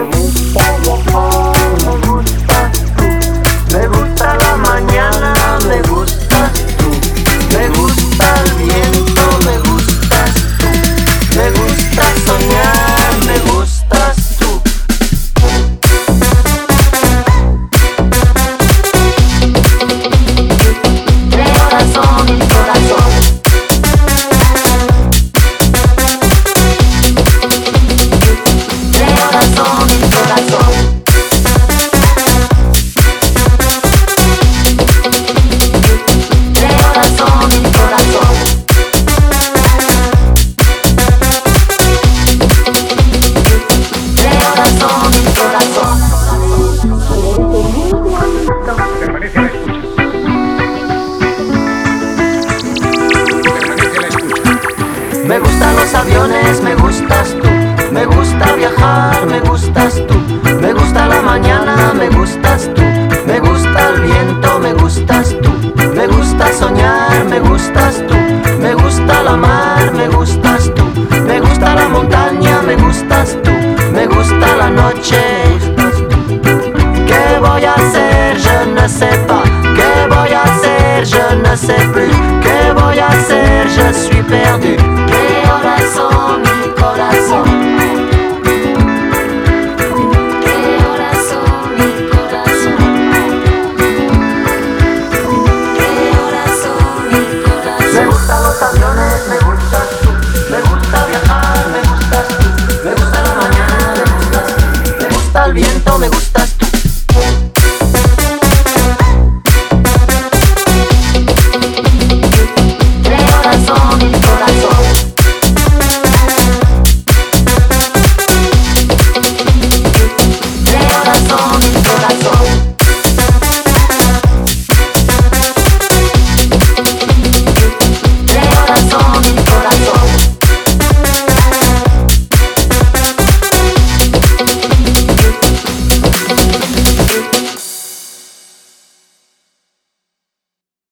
Thank you. Me gustan los aviones, me gustas tú. Me gusta viajar, me gustas tú. Me gusta la mañana, me gustas tú. Me gusta el viento, me gustas tú. Me gusta soñar, me gustas tú. Me gusta la mar, me gustas tú. Me gusta la montaña, me gustas tú. Me gusta la noche. ¿Qué voy a hacer? Je ne. ¿Qué voy a hacer? Je ne sais plus. ¿Qué voy a hacer? Je suis me gustas tú.